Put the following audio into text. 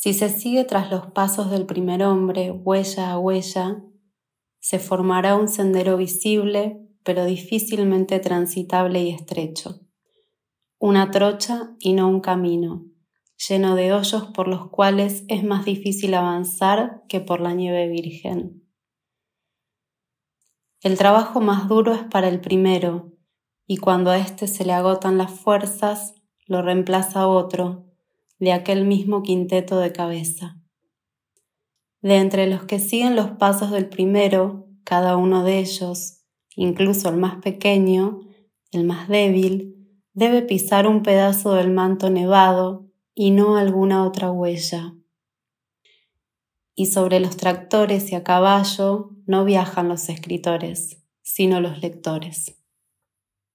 Si se sigue tras los pasos del primer hombre, huella a huella, se formará un sendero visible, pero difícilmente transitable y estrecho. Una trocha y no un camino, lleno de hoyos por los cuales es más difícil avanzar que por la nieve virgen. El trabajo más duro es para el primero, y cuando a éste se le agotan las fuerzas, lo reemplaza otro, de aquel mismo quinteto de cabeza. De entre los que siguen los pasos del primero, cada uno de ellos, incluso el más pequeño, el más débil, debe pisar un pedazo del manto nevado y no alguna otra huella. Y sobre los tractores y a caballo no viajan los escritores, sino los lectores.